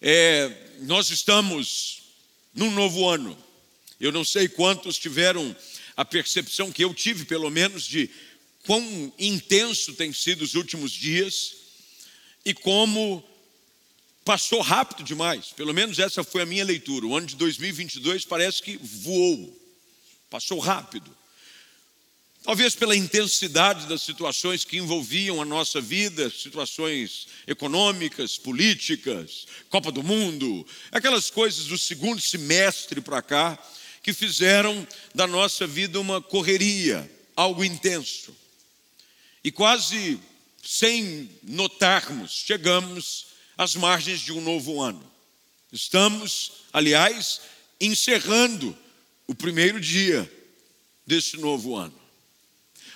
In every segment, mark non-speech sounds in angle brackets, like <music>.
É, nós estamos num novo ano. Eu não sei quantos tiveram a percepção que eu tive, pelo menos, de quão intenso tem sido os últimos dias e como passou rápido demais. Pelo menos essa foi a minha leitura. O ano de 2022 parece que voou, passou rápido. Talvez pela intensidade das situações que envolviam a nossa vida, situações econômicas, políticas, Copa do Mundo, aquelas coisas do segundo semestre para cá, que fizeram da nossa vida uma correria, algo intenso. E quase sem notarmos, chegamos às margens de um novo ano. Estamos, aliás, encerrando o primeiro dia desse novo ano.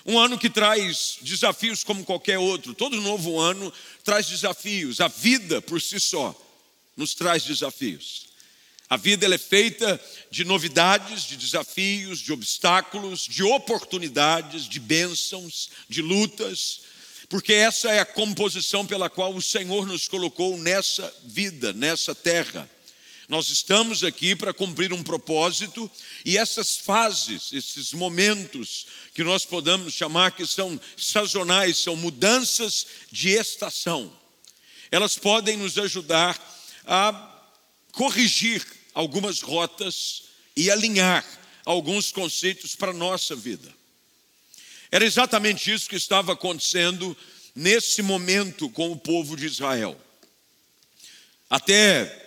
Um ano que traz desafios como qualquer outro. Todo novo ano traz desafios. A vida por si só nos traz desafios. A vida é feita de novidades, de desafios, de obstáculos, de oportunidades, de bênçãos, de lutas, porque essa é a composição pela qual o Senhor nos colocou nessa vida, nessa terra. Nós estamos aqui para cumprir um propósito e essas fases, esses momentos que nós podemos chamar que são sazonais, são mudanças de estação. Elas podem nos ajudar a corrigir algumas rotas e alinhar alguns conceitos para a nossa vida. Era exatamente isso que estava acontecendo nesse momento com o povo de Israel. Até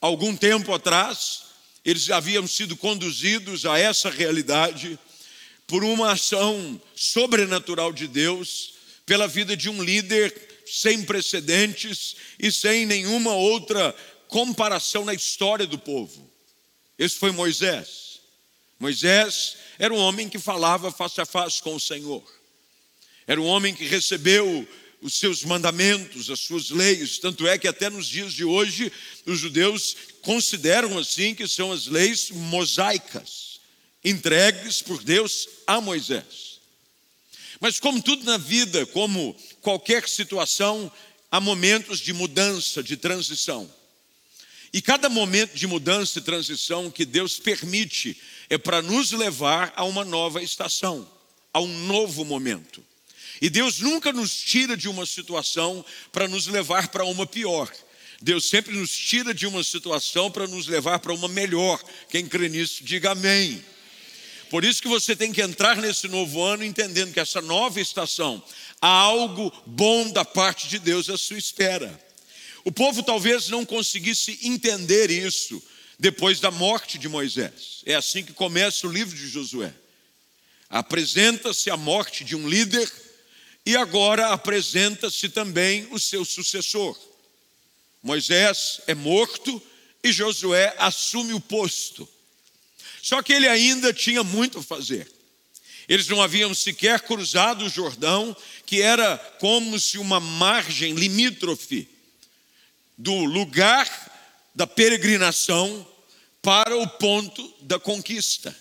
algum tempo atrás, eles haviam sido conduzidos a essa realidade por uma ação sobrenatural de Deus, pela vida de um líder sem precedentes e sem nenhuma outra comparação na história do povo. Esse foi Moisés. Moisés era um homem que falava face a face com o Senhor. Era um homem que recebeu os seus mandamentos, as suas leis, tanto é que até nos dias de hoje os judeus consideram assim que são as leis mosaicas, entregues por Deus a Moisés. Mas como tudo na vida, como qualquer situação, há momentos de mudança, de transição. E cada momento de mudança e transição que Deus permite é para nos levar a uma nova estação, a um novo momento. E Deus nunca nos tira de uma situação para nos levar para uma pior. Deus sempre nos tira de uma situação para nos levar para uma melhor. Quem crê nisso, diga amém. Por isso que você tem que entrar nesse novo ano entendendo que essa nova estação há algo bom da parte de Deus à sua espera. O povo talvez não conseguisse entender isso depois da morte de Moisés. É assim que começa o livro de Josué. Apresenta-se a morte de um líder e agora apresenta-se também o seu sucessor. Moisés é morto e Josué assume o posto. Só que ele ainda tinha muito a fazer. Eles não haviam sequer cruzado o Jordão, que era como se uma margem limítrofe do lugar da peregrinação para o ponto da conquista.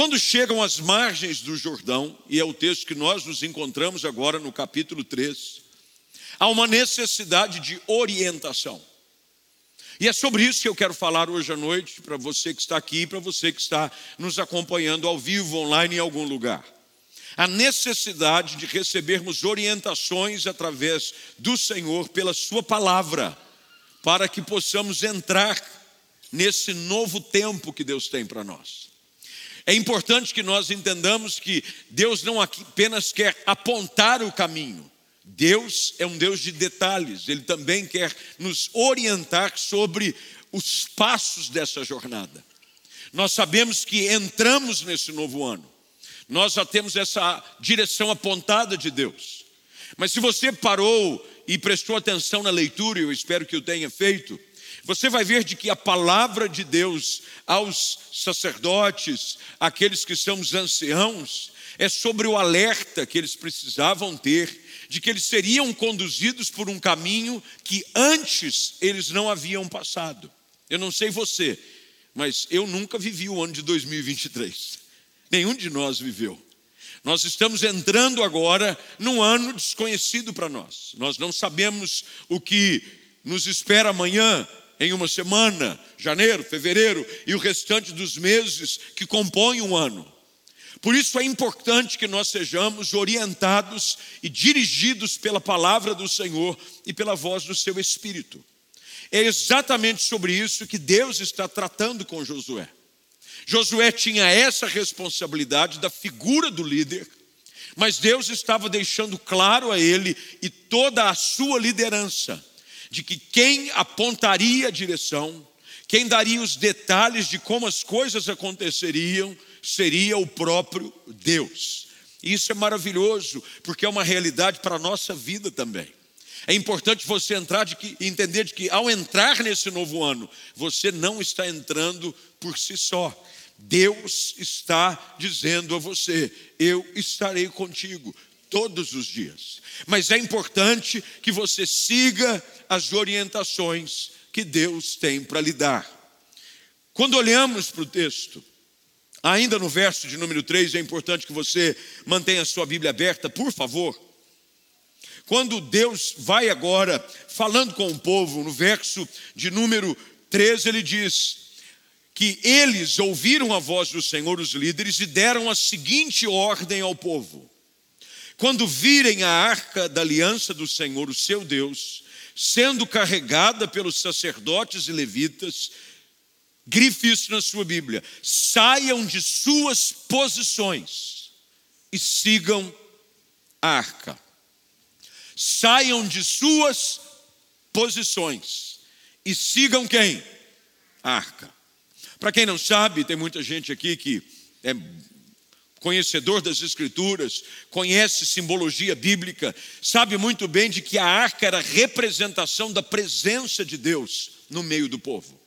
Quando chegam às margens do Jordão, e é o texto que nós nos encontramos agora no capítulo 3, há uma necessidade de orientação. E é sobre isso que eu quero falar hoje à noite, para você que está aqui, para você que está nos acompanhando ao vivo, online em algum lugar a necessidade de recebermos orientações através do Senhor pela Sua palavra, para que possamos entrar nesse novo tempo que Deus tem para nós. É importante que nós entendamos que Deus não apenas quer apontar o caminho, Deus é um Deus de detalhes, Ele também quer nos orientar sobre os passos dessa jornada. Nós sabemos que entramos nesse novo ano, nós já temos essa direção apontada de Deus. Mas se você parou e prestou atenção na leitura, eu espero que o tenha feito, você vai ver de que a palavra de Deus aos sacerdotes, aqueles que são os anciãos, é sobre o alerta que eles precisavam ter de que eles seriam conduzidos por um caminho que antes eles não haviam passado. Eu não sei você, mas eu nunca vivi o ano de 2023. Nenhum de nós viveu. Nós estamos entrando agora num ano desconhecido para nós. Nós não sabemos o que nos espera amanhã, em uma semana, janeiro, fevereiro e o restante dos meses que compõem um ano. Por isso é importante que nós sejamos orientados e dirigidos pela palavra do Senhor e pela voz do seu Espírito. É exatamente sobre isso que Deus está tratando com Josué. Josué tinha essa responsabilidade da figura do líder, mas Deus estava deixando claro a ele e toda a sua liderança de que quem apontaria a direção, quem daria os detalhes de como as coisas aconteceriam, seria o próprio Deus. E isso é maravilhoso, porque é uma realidade para a nossa vida também. É importante você entrar de que, entender de que ao entrar nesse novo ano, você não está entrando por si só. Deus está dizendo a você: eu estarei contigo todos os dias. Mas é importante que você siga as orientações que Deus tem para lhe dar. Quando olhamos para o texto, ainda no verso de número 3, é importante que você mantenha a sua Bíblia aberta, por favor. Quando Deus vai agora falando com o povo, no verso de número 13, ele diz que eles ouviram a voz do Senhor, os líderes, e deram a seguinte ordem ao povo: quando virem a arca da aliança do Senhor, o seu Deus, sendo carregada pelos sacerdotes e levitas, grife isso na sua Bíblia, saiam de suas posições e sigam a arca saiam de suas posições e sigam quem? A arca. Para quem não sabe, tem muita gente aqui que é conhecedor das Escrituras, conhece simbologia bíblica, sabe muito bem de que a arca era representação da presença de Deus no meio do povo.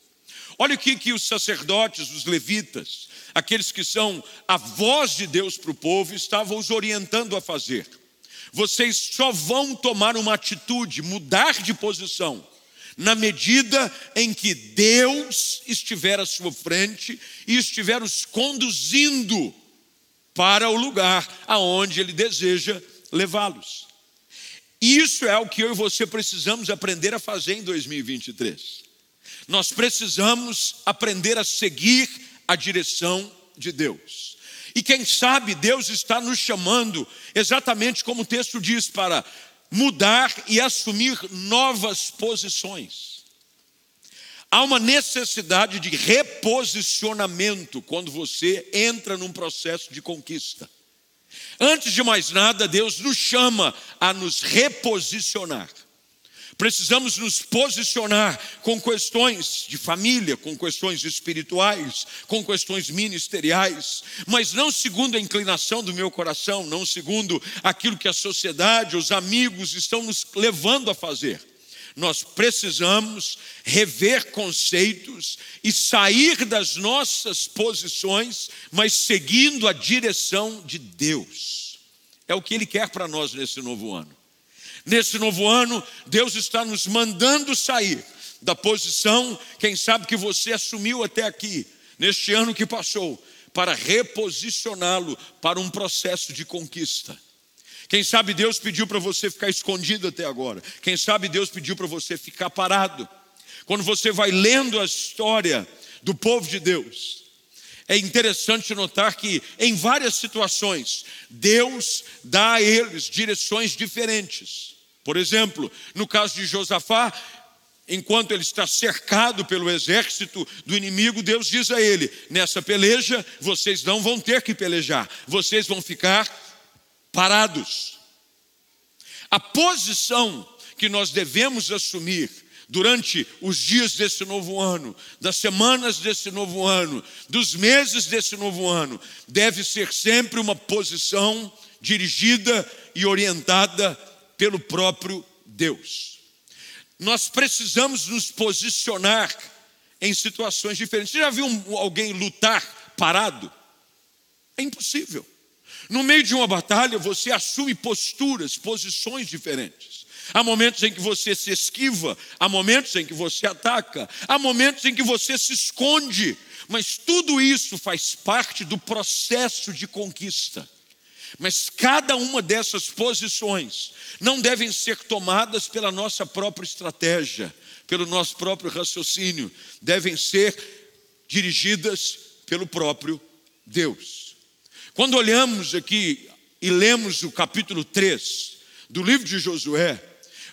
Olha o que, que os sacerdotes, os levitas, aqueles que são a voz de Deus para o povo, estavam os orientando a fazer vocês só vão tomar uma atitude, mudar de posição, na medida em que Deus estiver à sua frente e estiver os conduzindo para o lugar aonde Ele deseja levá-los. Isso é o que eu e você precisamos aprender a fazer em 2023. Nós precisamos aprender a seguir a direção de Deus. E quem sabe Deus está nos chamando, exatamente como o texto diz, para mudar e assumir novas posições. Há uma necessidade de reposicionamento quando você entra num processo de conquista. Antes de mais nada, Deus nos chama a nos reposicionar. Precisamos nos posicionar com questões de família, com questões espirituais, com questões ministeriais, mas não segundo a inclinação do meu coração, não segundo aquilo que a sociedade, os amigos estão nos levando a fazer. Nós precisamos rever conceitos e sair das nossas posições, mas seguindo a direção de Deus. É o que Ele quer para nós nesse novo ano. Nesse novo ano, Deus está nos mandando sair da posição, quem sabe que você assumiu até aqui, neste ano que passou, para reposicioná-lo para um processo de conquista. Quem sabe Deus pediu para você ficar escondido até agora. Quem sabe Deus pediu para você ficar parado. Quando você vai lendo a história do povo de Deus, é interessante notar que, em várias situações, Deus dá a eles direções diferentes. Por exemplo, no caso de Josafá, enquanto ele está cercado pelo exército do inimigo, Deus diz a ele: nessa peleja, vocês não vão ter que pelejar, vocês vão ficar parados. A posição que nós devemos assumir durante os dias desse novo ano, das semanas desse novo ano, dos meses desse novo ano, deve ser sempre uma posição dirigida e orientada pelo próprio Deus. Nós precisamos nos posicionar em situações diferentes. Você já viu alguém lutar parado? É impossível. No meio de uma batalha, você assume posturas, posições diferentes. Há momentos em que você se esquiva, há momentos em que você ataca, há momentos em que você se esconde, mas tudo isso faz parte do processo de conquista. Mas cada uma dessas posições não devem ser tomadas pela nossa própria estratégia, pelo nosso próprio raciocínio, devem ser dirigidas pelo próprio Deus. Quando olhamos aqui e lemos o capítulo 3 do livro de Josué,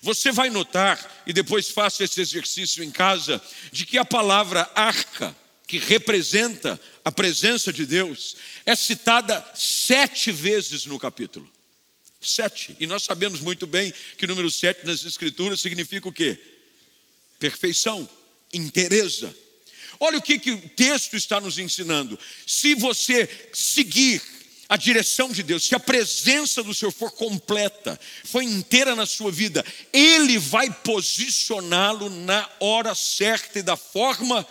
você vai notar, e depois faça esse exercício em casa, de que a palavra arca, que representa a presença de Deus, é citada sete vezes no capítulo. Sete. E nós sabemos muito bem que o número sete nas Escrituras significa o quê? Perfeição, inteireza. Olha o que, que o texto está nos ensinando. Se você seguir a direção de Deus, se a presença do Senhor for completa, for inteira na sua vida, Ele vai posicioná-lo na hora certa e da forma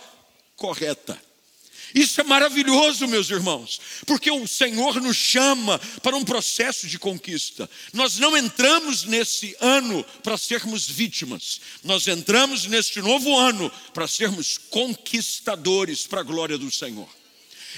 correta. Isso é maravilhoso, meus irmãos, porque o Senhor nos chama para um processo de conquista. Nós não entramos nesse ano para sermos vítimas, nós entramos neste novo ano para sermos conquistadores para a glória do Senhor.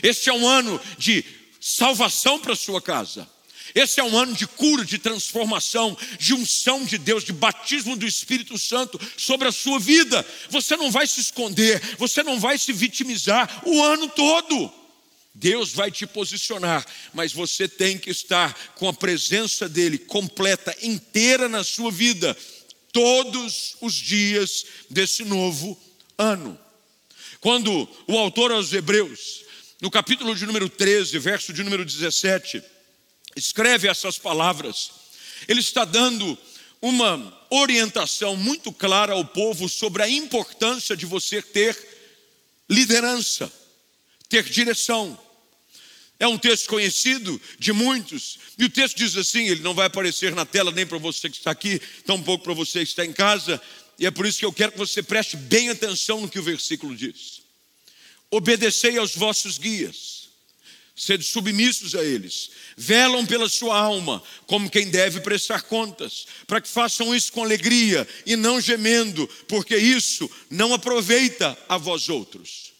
Este é um ano de salvação para a sua casa. Esse é um ano de cura, de transformação, de unção de Deus, de batismo do Espírito Santo sobre a sua vida. Você não vai se esconder, você não vai se vitimizar o ano todo. Deus vai te posicionar, mas você tem que estar com a presença dEle completa, inteira na sua vida, todos os dias desse novo ano. Quando o autor aos Hebreus no capítulo de número 13, verso de número 17, escreve essas palavras. Ele está dando uma orientação muito clara ao povo sobre a importância de você ter liderança, ter direção. É um texto conhecido de muitos, e o texto diz assim: ele não vai aparecer na tela nem para você que está aqui, tampouco para você que está em casa, e é por isso que eu quero que você preste bem atenção no que o versículo diz obedecei aos vossos guias, sede submissos a eles, velam pela sua alma, como quem deve prestar contas, para que façam isso com alegria e não gemendo, porque isso não aproveita a vós outros.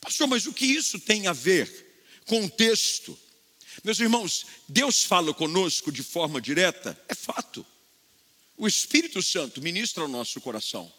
Pastor, mas o que isso tem a ver com o texto? Meus irmãos, Deus fala conosco de forma direta, é fato. O Espírito Santo ministra ao nosso coração.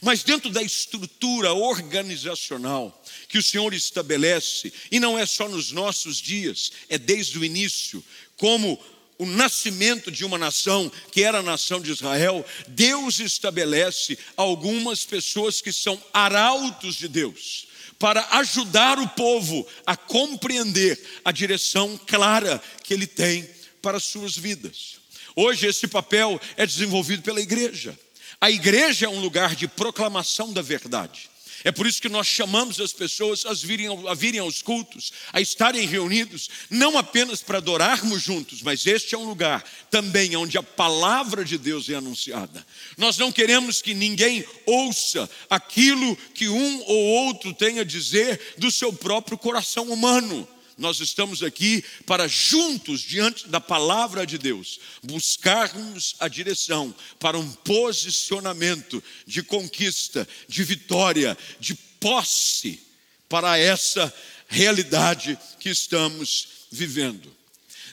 Mas dentro da estrutura organizacional que o Senhor estabelece, e não é só nos nossos dias, é desde o início, como o nascimento de uma nação, que era a nação de Israel, Deus estabelece algumas pessoas que são arautos de Deus, para ajudar o povo a compreender a direção clara que ele tem para as suas vidas. Hoje esse papel é desenvolvido pela igreja. A igreja é um lugar de proclamação da verdade. É por isso que nós chamamos as pessoas a virem, a virem aos cultos, a estarem reunidos, não apenas para adorarmos juntos, mas este é um lugar também onde a palavra de Deus é anunciada. Nós não queremos que ninguém ouça aquilo que um ou outro tem a dizer do seu próprio coração humano nós estamos aqui para juntos, diante da palavra de Deus, buscarmos a direção para um posicionamento de conquista, de vitória, de posse para essa realidade que estamos vivendo.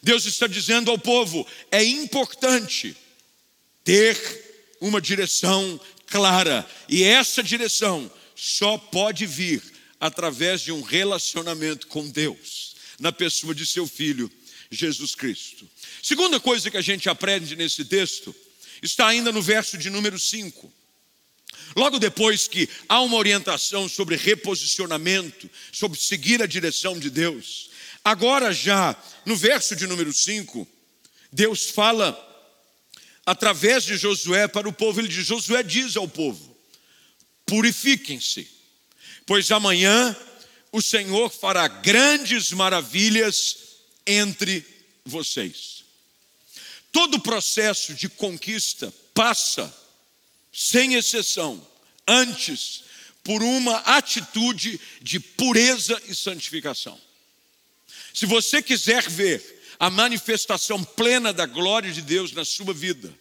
Deus está dizendo ao povo: é importante ter uma direção clara, e essa direção só pode vir através de um relacionamento com Deus na pessoa de seu filho, Jesus Cristo. Segunda coisa que a gente aprende nesse texto está ainda no verso de número 5. Logo depois que há uma orientação sobre reposicionamento, sobre seguir a direção de Deus, agora já no verso de número 5, Deus fala através de Josué para o povo, ele diz: Josué diz ao povo: purifiquem-se, pois amanhã o Senhor fará grandes maravilhas entre vocês. Todo processo de conquista passa, sem exceção, antes por uma atitude de pureza e santificação. Se você quiser ver a manifestação plena da glória de Deus na sua vida,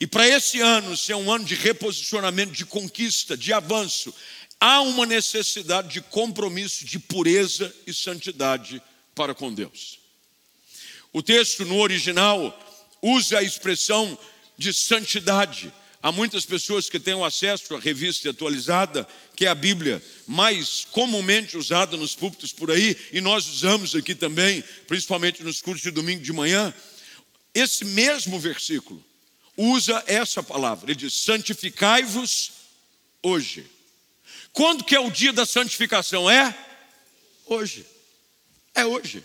e para esse ano ser um ano de reposicionamento, de conquista, de avanço, há uma necessidade de compromisso de pureza e santidade para com Deus. O texto no original usa a expressão de santidade, há muitas pessoas que têm acesso à revista atualizada, que é a Bíblia mais comumente usada nos púlpitos por aí, e nós usamos aqui também, principalmente nos cursos de domingo de manhã. Esse mesmo versículo usa essa palavra, ele diz: santificai-vos hoje. Quando que é o dia da santificação? É hoje. É hoje.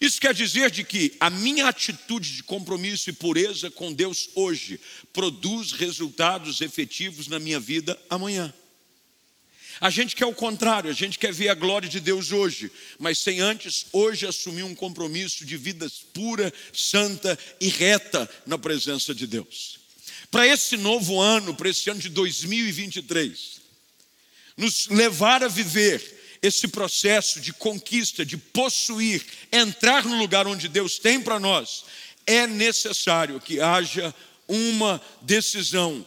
Isso quer dizer de que a minha atitude de compromisso e pureza com Deus hoje produz resultados efetivos na minha vida amanhã. A gente quer o contrário, a gente quer ver a glória de Deus hoje, mas sem antes hoje assumir um compromisso de vida pura, santa e reta na presença de Deus. Para esse novo ano, para esse ano de 2023, nos levar a viver esse processo de conquista, de possuir, entrar no lugar onde Deus tem para nós, é necessário que haja uma decisão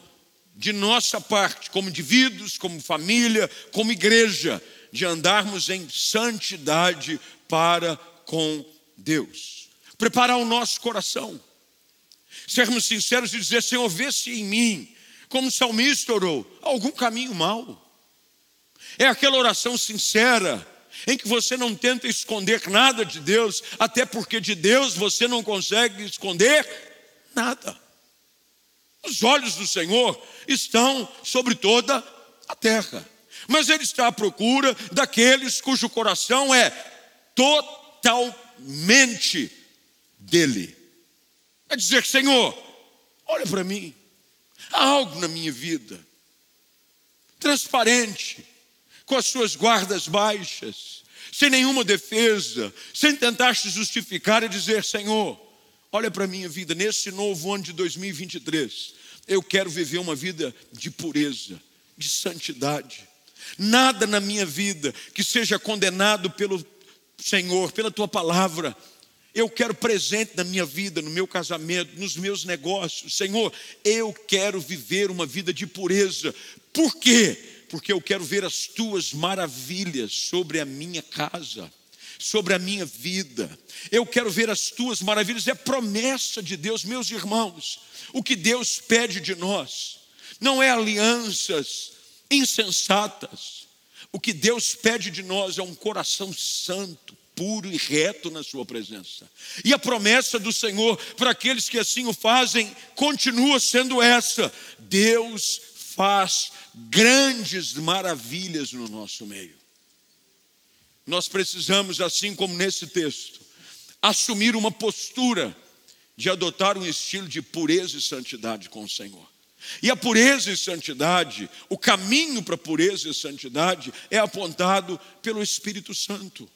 de nossa parte, como indivíduos, como família, como igreja, de andarmos em santidade para com Deus. Preparar o nosso coração, sermos sinceros e dizer: Senhor, vê se em mim, como o salmista orou, algum caminho mau é aquela oração sincera, em que você não tenta esconder nada de Deus, até porque de Deus você não consegue esconder nada. Os olhos do Senhor estão sobre toda a terra, mas Ele está à procura daqueles cujo coração é totalmente dele. É dizer, Senhor, olha para mim, há algo na minha vida, transparente, com as suas guardas baixas, sem nenhuma defesa, sem tentar se justificar e dizer: Senhor, olha para a minha vida, nesse novo ano de 2023, eu quero viver uma vida de pureza, de santidade. Nada na minha vida que seja condenado pelo Senhor, pela tua palavra. Eu quero presente na minha vida, no meu casamento, nos meus negócios. Senhor, eu quero viver uma vida de pureza. Por quê? Porque eu quero ver as tuas maravilhas sobre a minha casa, sobre a minha vida. Eu quero ver as tuas maravilhas, é promessa de Deus, meus irmãos. O que Deus pede de nós não é alianças insensatas. O que Deus pede de nós é um coração santo, puro e reto na Sua presença. E a promessa do Senhor para aqueles que assim o fazem continua sendo essa: Deus faz grandes maravilhas no nosso meio. Nós precisamos, assim como nesse texto, assumir uma postura de adotar um estilo de pureza e santidade com o Senhor. E a pureza e santidade, o caminho para a pureza e santidade é apontado pelo Espírito Santo,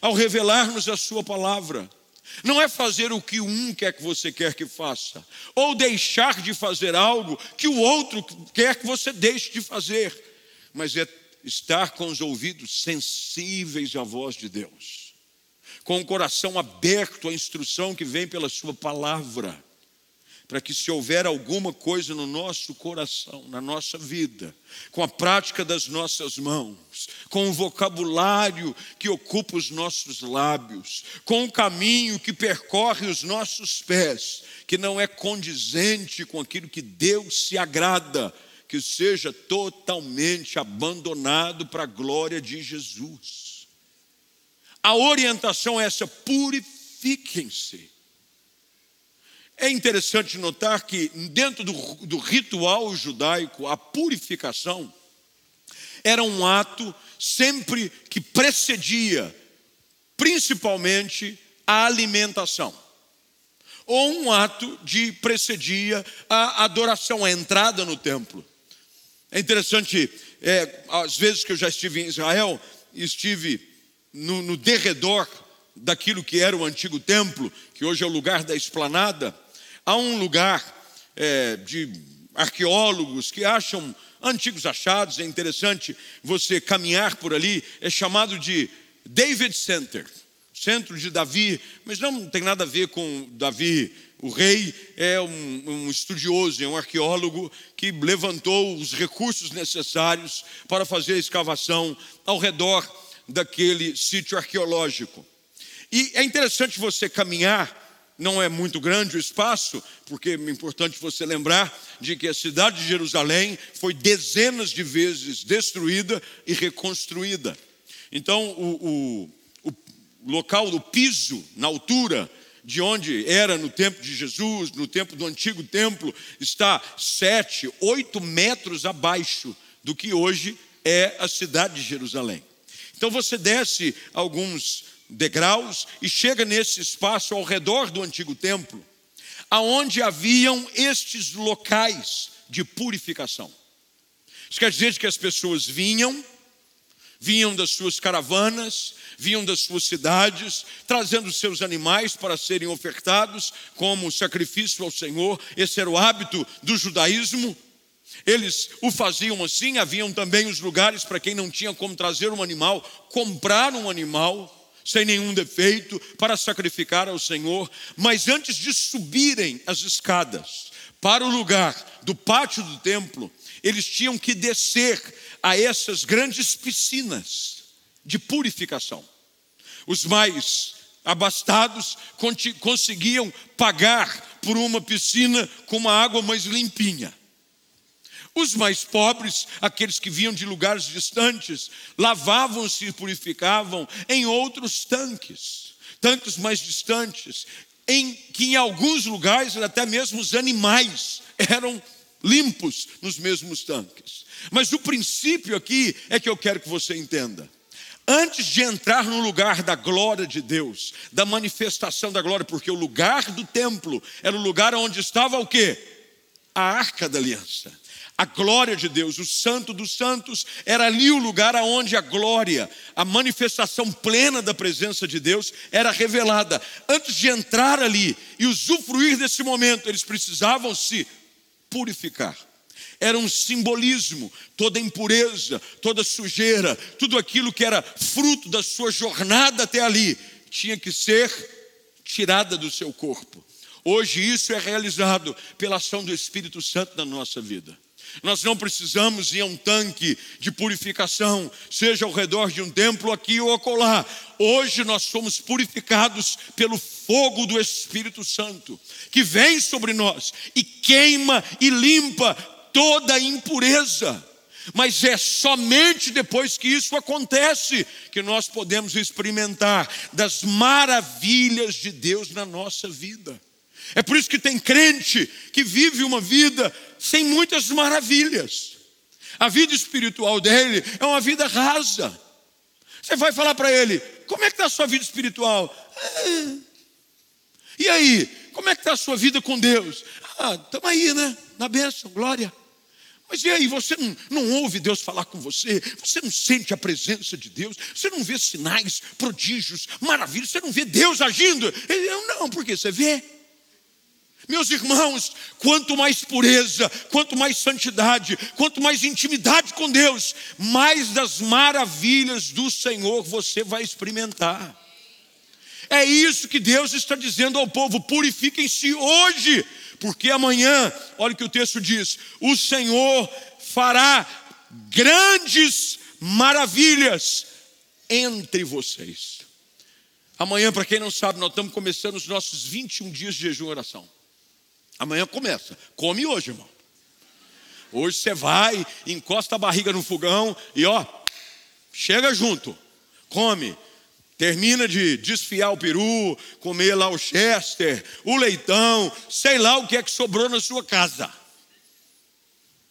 ao revelar-nos a Sua palavra. Não é fazer o que um quer que você quer que faça, ou deixar de fazer algo que o outro quer que você deixe de fazer, mas é estar com os ouvidos sensíveis à voz de Deus, com o coração aberto à instrução que vem pela Sua palavra para que se houver alguma coisa no nosso coração, na nossa vida, com a prática das nossas mãos, com o vocabulário que ocupa os nossos lábios, com o caminho que percorre os nossos pés, que não é condizente com aquilo que Deus se agrada, que seja totalmente abandonado para a glória de Jesus. A orientação é essa: purifiquem-se é interessante notar que, dentro do, do ritual judaico, a purificação era um ato sempre que precedia, principalmente, a alimentação. Ou um ato de precedia a adoração, a entrada no templo. É interessante, é, às vezes que eu já estive em Israel, estive no, no derredor daquilo que era o antigo templo, que hoje é o lugar da esplanada, Há um lugar é, de arqueólogos que acham antigos achados, é interessante você caminhar por ali, é chamado de David Center, centro de Davi, mas não tem nada a ver com Davi, o rei é um, um estudioso, é um arqueólogo que levantou os recursos necessários para fazer a escavação ao redor daquele sítio arqueológico. E é interessante você caminhar não é muito grande o espaço, porque é importante você lembrar de que a cidade de Jerusalém foi dezenas de vezes destruída e reconstruída. Então, o, o, o local do piso, na altura de onde era no tempo de Jesus, no tempo do antigo templo, está sete, oito metros abaixo do que hoje é a cidade de Jerusalém. Então você desce alguns degraus e chega nesse espaço ao redor do antigo templo, aonde haviam estes locais de purificação. Isso quer dizer que as pessoas vinham, vinham das suas caravanas, vinham das suas cidades, trazendo seus animais para serem ofertados como sacrifício ao Senhor. Esse era o hábito do judaísmo. Eles o faziam assim, haviam também os lugares para quem não tinha como trazer um animal, comprar um animal sem nenhum defeito para sacrificar ao Senhor, mas antes de subirem as escadas para o lugar do pátio do templo, eles tinham que descer a essas grandes piscinas de purificação. Os mais abastados conseguiam pagar por uma piscina com uma água mais limpinha. Os mais pobres, aqueles que vinham de lugares distantes, lavavam-se e purificavam em outros tanques, tanques mais distantes, em que em alguns lugares até mesmo os animais eram limpos nos mesmos tanques. Mas o princípio aqui é que eu quero que você entenda. Antes de entrar no lugar da glória de Deus, da manifestação da glória, porque o lugar do templo era o lugar onde estava o quê? A arca da aliança a glória de Deus, o Santo dos Santos, era ali o lugar aonde a glória, a manifestação plena da presença de Deus era revelada. Antes de entrar ali e usufruir desse momento, eles precisavam se purificar. Era um simbolismo, toda impureza, toda sujeira, tudo aquilo que era fruto da sua jornada até ali, tinha que ser tirada do seu corpo. Hoje isso é realizado pela ação do Espírito Santo na nossa vida. Nós não precisamos ir a um tanque de purificação, seja ao redor de um templo aqui ou acolá. Hoje nós somos purificados pelo fogo do Espírito Santo, que vem sobre nós e queima e limpa toda a impureza. Mas é somente depois que isso acontece que nós podemos experimentar das maravilhas de Deus na nossa vida. É por isso que tem crente que vive uma vida sem muitas maravilhas. A vida espiritual dele é uma vida rasa. Você vai falar para ele: como é que está a sua vida espiritual? Ah, e aí, como é que está a sua vida com Deus? Ah, estamos aí, né? Na bênção, glória. Mas e aí, você não, não ouve Deus falar com você? Você não sente a presença de Deus? Você não vê sinais, prodígios, maravilhas? Você não vê Deus agindo? Ele, não, porque você vê. Meus irmãos, quanto mais pureza, quanto mais santidade, quanto mais intimidade com Deus, mais das maravilhas do Senhor você vai experimentar. É isso que Deus está dizendo ao povo: purifiquem-se hoje, porque amanhã, olha o que o texto diz: o Senhor fará grandes maravilhas entre vocês. Amanhã, para quem não sabe, nós estamos começando os nossos 21 dias de jejum e oração. Amanhã começa. Come hoje, irmão. Hoje você vai, encosta a barriga no fogão e ó, chega junto. Come. Termina de desfiar o peru, comer lá o chester, o leitão, sei lá o que é que sobrou na sua casa.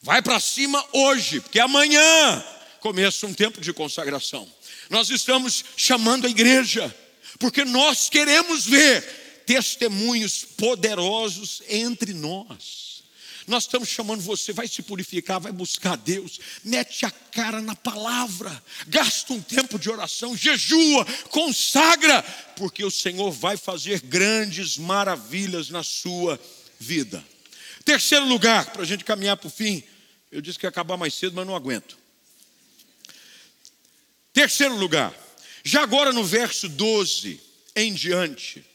Vai para cima hoje, porque amanhã começa um tempo de consagração. Nós estamos chamando a igreja, porque nós queremos ver testemunhos poderosos entre nós. Nós estamos chamando você, vai se purificar, vai buscar Deus, mete a cara na palavra, gasta um tempo de oração, jejua, consagra, porque o Senhor vai fazer grandes maravilhas na sua vida. Terceiro lugar, para a gente caminhar para o fim, eu disse que ia acabar mais cedo, mas não aguento. Terceiro lugar, já agora no verso 12 em diante,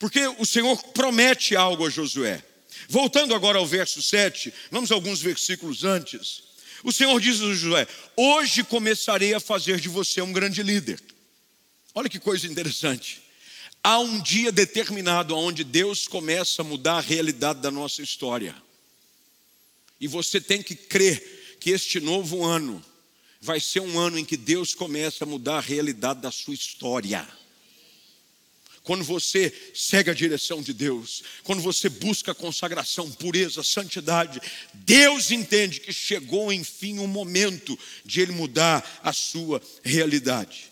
porque o Senhor promete algo a Josué. Voltando agora ao verso 7, vamos alguns versículos antes. O Senhor diz a Josué: Hoje começarei a fazer de você um grande líder. Olha que coisa interessante. Há um dia determinado onde Deus começa a mudar a realidade da nossa história. E você tem que crer que este novo ano vai ser um ano em que Deus começa a mudar a realidade da sua história. Quando você segue a direção de Deus, quando você busca consagração, pureza, santidade, Deus entende que chegou enfim o momento de Ele mudar a sua realidade.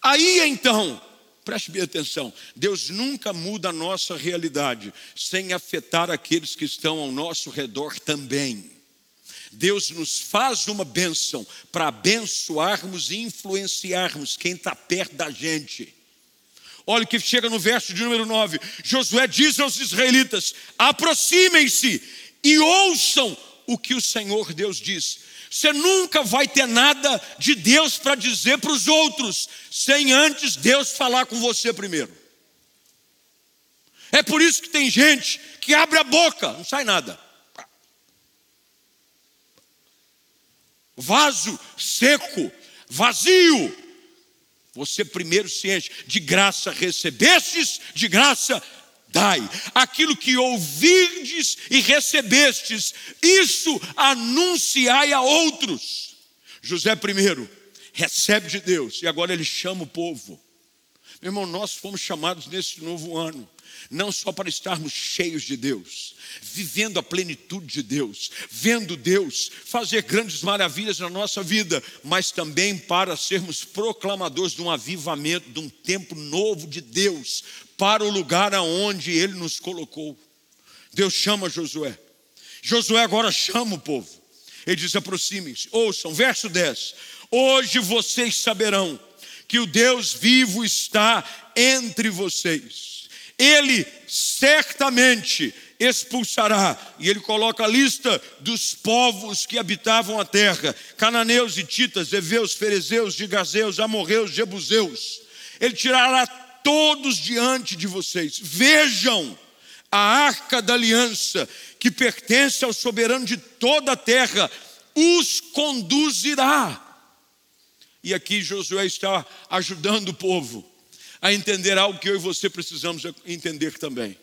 Aí então, preste bem atenção, Deus nunca muda a nossa realidade sem afetar aqueles que estão ao nosso redor também. Deus nos faz uma bênção para abençoarmos e influenciarmos quem está perto da gente. Olha o que chega no verso de número 9: Josué diz aos israelitas: aproximem-se e ouçam o que o Senhor Deus diz. Você nunca vai ter nada de Deus para dizer para os outros, sem antes Deus falar com você primeiro. É por isso que tem gente que abre a boca, não sai nada. Vaso seco, vazio. Você primeiro se enche, de graça recebestes, de graça dai. Aquilo que ouvirdes e recebestes, isso anunciai a outros. José primeiro recebe de Deus e agora ele chama o povo. Meu irmão, nós fomos chamados nesse novo ano não só para estarmos cheios de Deus, vivendo a plenitude de Deus, vendo Deus fazer grandes maravilhas na nossa vida, mas também para sermos proclamadores de um avivamento, de um tempo novo de Deus, para o lugar aonde Ele nos colocou. Deus chama Josué. Josué agora chama o povo. Ele diz: aproximem-se, ouçam, verso 10: Hoje vocês saberão que o Deus vivo está entre vocês ele certamente expulsará. E ele coloca a lista dos povos que habitavam a terra: cananeus, hititas, heveus, ferezeus, gigazeus, amorreus, jebuseus. Ele tirará todos diante de vocês. Vejam a arca da aliança, que pertence ao soberano de toda a terra, os conduzirá. E aqui Josué está ajudando o povo a entender algo que eu e você precisamos entender também.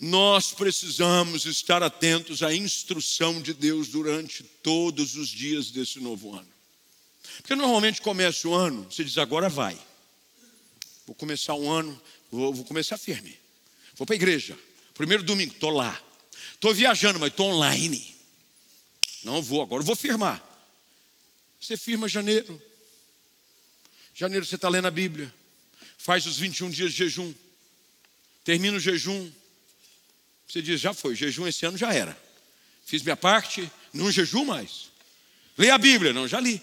Nós precisamos estar atentos à instrução de Deus durante todos os dias desse novo ano. Porque normalmente começa o ano, você diz, agora vai. Vou começar um ano, vou, vou começar firme. Vou para a igreja. Primeiro domingo, estou lá. Estou viajando, mas estou online. Não vou, agora vou firmar. Você firma janeiro, Janeiro você está lendo a Bíblia, faz os 21 dias de jejum, termina o jejum, você diz: já foi, jejum esse ano já era. Fiz minha parte, não jejum mais. Lê a Bíblia, não, já li.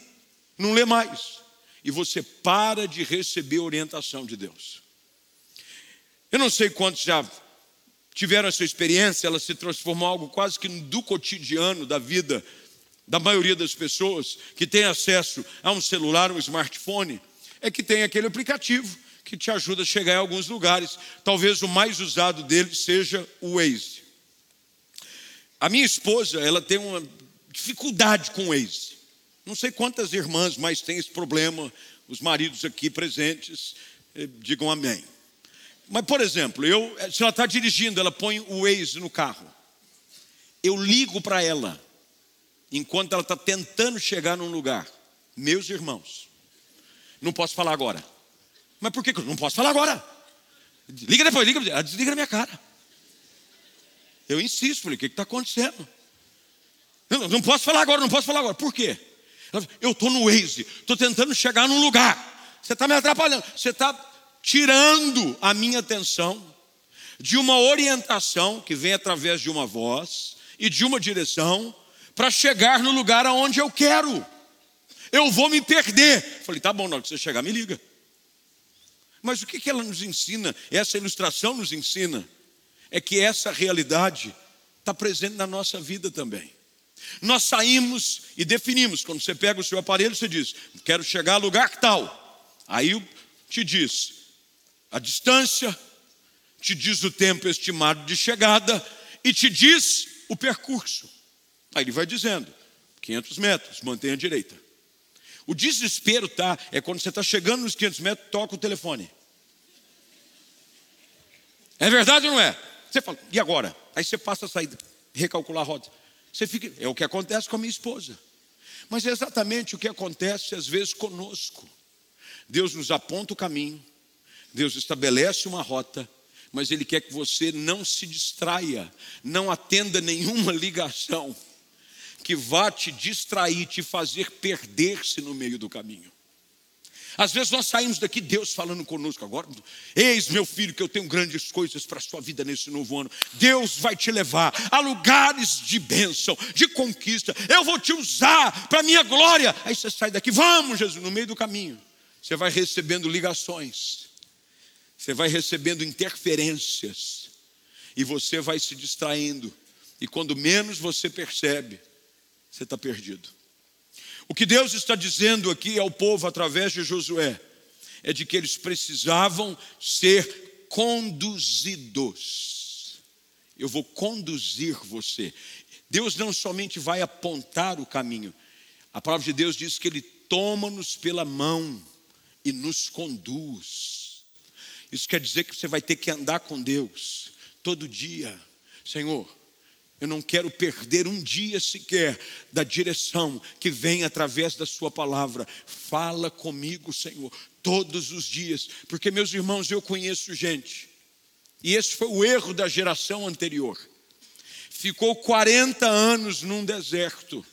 Não lê mais. E você para de receber orientação de Deus. Eu não sei quantos já tiveram essa experiência, ela se transformou em algo quase que do cotidiano da vida da maioria das pessoas que tem acesso a um celular, um smartphone é que tem aquele aplicativo que te ajuda a chegar em alguns lugares. Talvez o mais usado dele seja o Waze. A minha esposa, ela tem uma dificuldade com o Waze. Não sei quantas irmãs mais têm esse problema, os maridos aqui presentes, eh, digam amém. Mas, por exemplo, eu, se ela está dirigindo, ela põe o Waze no carro. Eu ligo para ela, enquanto ela está tentando chegar num lugar. Meus irmãos, não posso falar agora. Mas por que não posso falar agora? Liga depois, liga, ela desliga na minha cara. Eu insisto, falei, o que está acontecendo? Não, não posso falar agora, não posso falar agora. Por quê? Eu estou no Waze, estou tentando chegar num lugar. Você está me atrapalhando, você está tirando a minha atenção de uma orientação que vem através de uma voz e de uma direção para chegar no lugar aonde eu quero eu vou me perder. Falei, tá bom, na hora que você chegar, me liga. Mas o que, que ela nos ensina? Essa ilustração nos ensina é que essa realidade está presente na nossa vida também. Nós saímos e definimos. Quando você pega o seu aparelho, você diz: Quero chegar a lugar tal. Aí te diz a distância, te diz o tempo estimado de chegada e te diz o percurso. Aí ele vai dizendo: 500 metros, mantenha a direita. O desespero tá é quando você está chegando nos 500 metros, toca o telefone. É verdade ou não é? Você fala, e agora? Aí você passa a sair, recalcular a rota. Você fica, é o que acontece com a minha esposa. Mas é exatamente o que acontece às vezes conosco. Deus nos aponta o caminho, Deus estabelece uma rota, mas Ele quer que você não se distraia, não atenda nenhuma <laughs> ligação que vá te distrair, te fazer perder-se no meio do caminho. Às vezes nós saímos daqui, Deus falando conosco agora. Eis, meu filho, que eu tenho grandes coisas para a sua vida nesse novo ano. Deus vai te levar a lugares de bênção, de conquista. Eu vou te usar para a minha glória. Aí você sai daqui, vamos, Jesus, no meio do caminho. Você vai recebendo ligações, você vai recebendo interferências, e você vai se distraindo. E quando menos você percebe, você está perdido. O que Deus está dizendo aqui ao povo através de Josué é de que eles precisavam ser conduzidos. Eu vou conduzir você. Deus não somente vai apontar o caminho, a palavra de Deus diz que Ele toma-nos pela mão e nos conduz. Isso quer dizer que você vai ter que andar com Deus todo dia. Senhor, eu não quero perder um dia sequer da direção que vem através da Sua palavra. Fala comigo, Senhor, todos os dias, porque, meus irmãos, eu conheço gente, e esse foi o erro da geração anterior. Ficou 40 anos num deserto,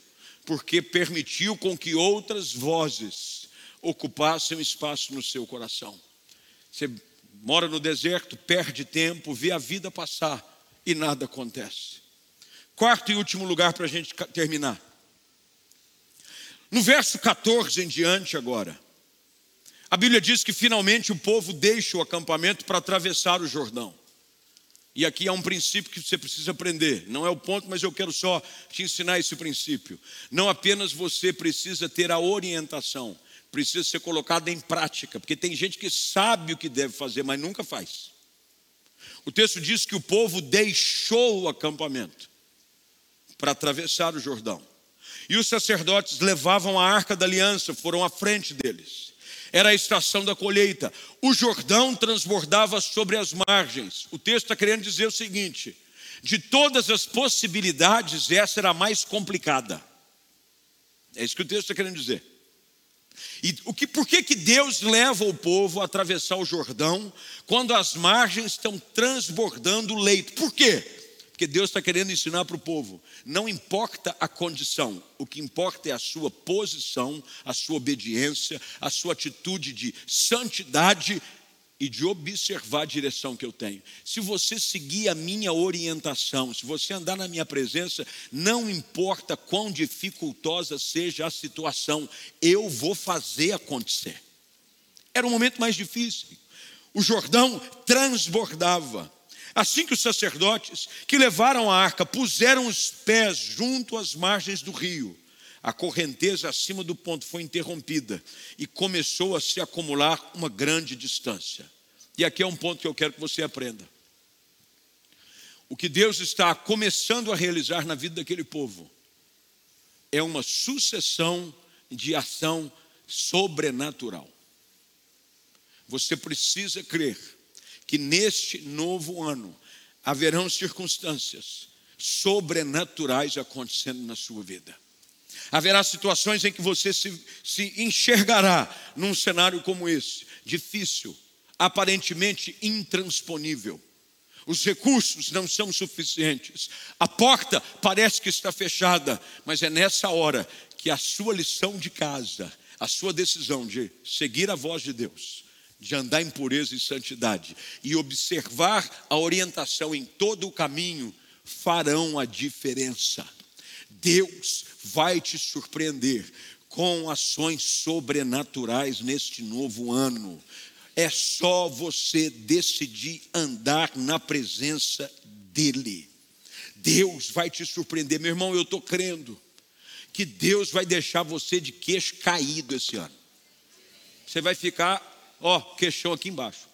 porque permitiu com que outras vozes ocupassem espaço no seu coração. Você mora no deserto, perde tempo, vê a vida passar e nada acontece. Quarto e último lugar para a gente terminar. No verso 14 em diante, agora, a Bíblia diz que finalmente o povo deixa o acampamento para atravessar o Jordão. E aqui há um princípio que você precisa aprender. Não é o ponto, mas eu quero só te ensinar esse princípio. Não apenas você precisa ter a orientação, precisa ser colocado em prática, porque tem gente que sabe o que deve fazer, mas nunca faz. O texto diz que o povo deixou o acampamento para atravessar o Jordão. E os sacerdotes levavam a arca da aliança, foram à frente deles. Era a estação da colheita. O Jordão transbordava sobre as margens. O texto está querendo dizer o seguinte: de todas as possibilidades, essa era a mais complicada. É isso que o texto está querendo dizer. E o que, por que, que Deus leva o povo a atravessar o Jordão quando as margens estão transbordando o leito? Por quê? Porque Deus está querendo ensinar para o povo: não importa a condição, o que importa é a sua posição, a sua obediência, a sua atitude de santidade e de observar a direção que eu tenho. Se você seguir a minha orientação, se você andar na minha presença, não importa quão dificultosa seja a situação, eu vou fazer acontecer. Era o momento mais difícil. O Jordão transbordava. Assim que os sacerdotes que levaram a arca puseram os pés junto às margens do rio, a correnteza acima do ponto foi interrompida e começou a se acumular uma grande distância. E aqui é um ponto que eu quero que você aprenda. O que Deus está começando a realizar na vida daquele povo é uma sucessão de ação sobrenatural. Você precisa crer que neste novo ano haverão circunstâncias sobrenaturais acontecendo na sua vida. Haverá situações em que você se, se enxergará num cenário como esse, difícil, aparentemente intransponível. Os recursos não são suficientes, a porta parece que está fechada, mas é nessa hora que a sua lição de casa, a sua decisão de seguir a voz de Deus, de andar em pureza e santidade e observar a orientação em todo o caminho farão a diferença. Deus vai te surpreender com ações sobrenaturais neste novo ano. É só você decidir andar na presença dEle. Deus vai te surpreender, meu irmão. Eu estou crendo que Deus vai deixar você de queixo caído esse ano. Você vai ficar Ó, oh, queixão aqui embaixo.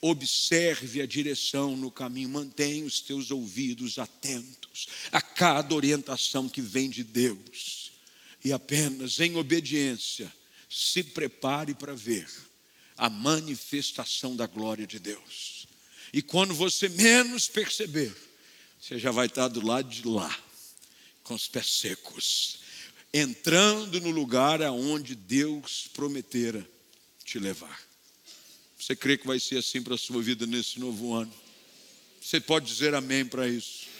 Observe a direção no caminho, mantenha os teus ouvidos atentos a cada orientação que vem de Deus. E apenas em obediência, se prepare para ver a manifestação da glória de Deus. E quando você menos perceber, você já vai estar do lado de lá, com os pés secos, entrando no lugar aonde Deus prometera te levar. Você crê que vai ser assim para a sua vida nesse novo ano? Você pode dizer amém para isso?